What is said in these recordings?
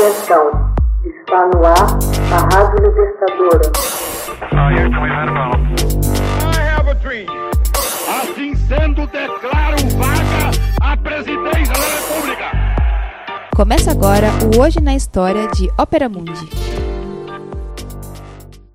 Atenção, está no ar a Rádio Libertadora. Assim sendo, declaro vaga a presidência da República. Começa agora o Hoje na História de Ópera Mundi.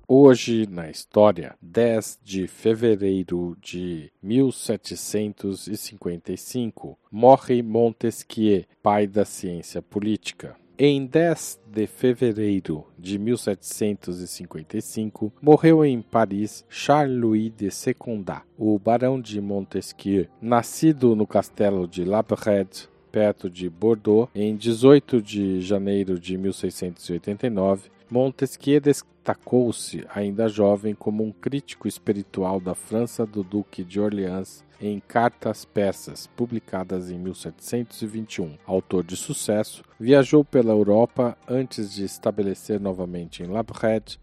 Hoje na história, 10 de fevereiro de 1755, morre Montesquieu, pai da ciência política. Em 10 de fevereiro de 1755, morreu em Paris Charles-Louis de Secondat, o barão de Montesquieu, nascido no castelo de La Brède, perto de Bordeaux, em 18 de janeiro de 1689, Montesquieu destacou-se, ainda jovem, como um crítico espiritual da França do Duque de Orleans em Cartas Persas, publicadas em 1721. Autor de sucesso, viajou pela Europa antes de estabelecer novamente em La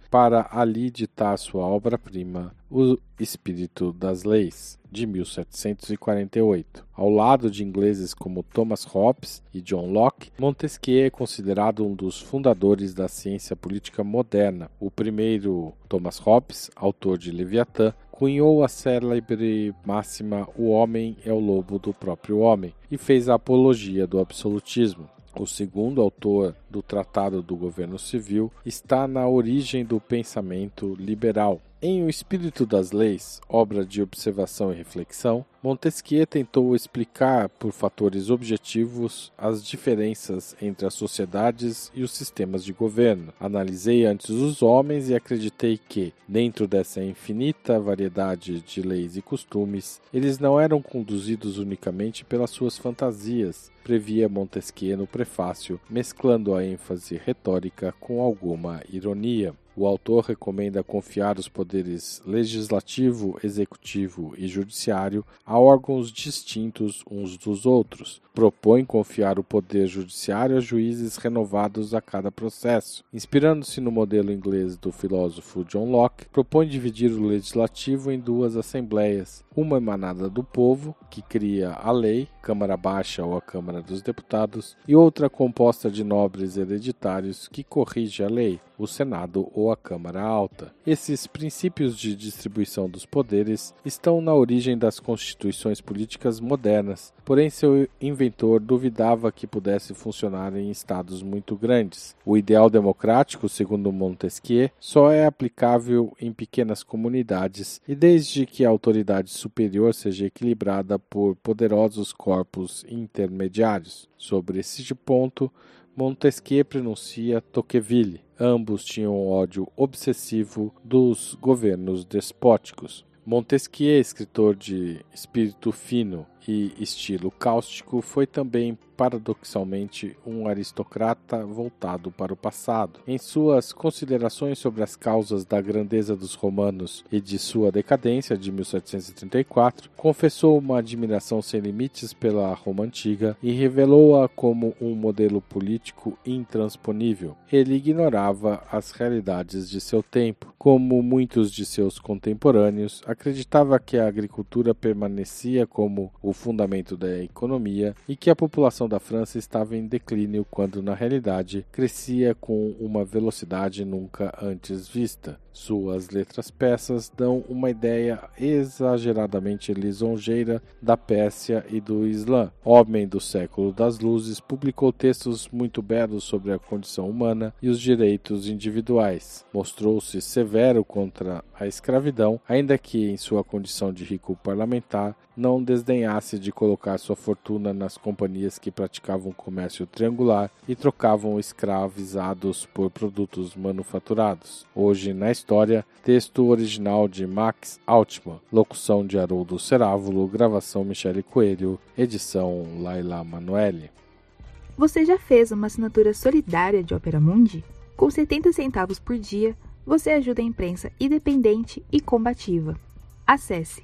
para ali ditar sua obra-prima, O Espírito das Leis, de 1748. Ao lado de ingleses como Thomas Hobbes e John Locke, Montesquieu é considerado um dos fundadores da ciência política moderna. O primeiro, Thomas Hobbes, autor de Leviatã, cunhou a célebre máxima O homem é o lobo do próprio homem e fez a apologia do absolutismo. O segundo autor do Tratado do Governo Civil está na origem do pensamento liberal. Em O Espírito das Leis, obra de observação e reflexão, Montesquieu tentou explicar por fatores objetivos as diferenças entre as sociedades e os sistemas de governo. Analisei antes os homens e acreditei que, dentro dessa infinita variedade de leis e costumes, eles não eram conduzidos unicamente pelas suas fantasias, previa Montesquieu no prefácio, mesclando a ênfase retórica com alguma ironia. O autor recomenda confiar os poderes legislativo, executivo e judiciário a órgãos distintos uns dos outros. Propõe confiar o poder judiciário a juízes renovados a cada processo. Inspirando-se no modelo inglês do filósofo John Locke, propõe dividir o legislativo em duas assembleias, uma emanada do povo, que cria a lei, Câmara Baixa ou a Câmara dos Deputados, e outra composta de nobres hereditários, que corrige a lei, o Senado ou a Câmara Alta. Esses princípios de distribuição dos poderes estão na origem das constituições políticas modernas, porém seu inventor duvidava que pudesse funcionar em estados muito grandes. O ideal democrático, segundo Montesquieu, só é aplicável em pequenas comunidades e desde que a autoridade superior seja equilibrada por poderosos corpos intermediários. Sobre este ponto, Montesquieu pronuncia Tocqueville. Ambos tinham ódio obsessivo dos governos despóticos. Montesquieu, escritor de espírito fino e estilo cáustico, foi também paradoxalmente um aristocrata voltado para o passado. Em suas considerações sobre as causas da grandeza dos romanos e de sua decadência de 1734, confessou uma admiração sem limites pela Roma antiga e revelou-a como um modelo político intransponível. Ele ignorava as realidades de seu tempo. Como muitos de seus contemporâneos, acreditava que a agricultura permanecia como o fundamento da economia e que a população da França estava em declínio quando na realidade crescia com uma velocidade nunca antes vista. Suas letras peças dão uma ideia exageradamente lisonjeira da Pérsia e do Islã. Homem do século das luzes, publicou textos muito belos sobre a condição humana e os direitos individuais. Mostrou-se severo contra a escravidão, ainda que em sua condição de rico parlamentar não desdenhasse de colocar sua fortuna nas companhias que praticavam comércio triangular e trocavam escravizados por produtos manufaturados. Hoje na história, texto original de Max Altman, locução de Haroldo Cerávulo, gravação Michele Coelho, edição Laila Manoeli. Você já fez uma assinatura solidária de Opera Mundi? Com 70 centavos por dia, você ajuda a imprensa independente e combativa. Acesse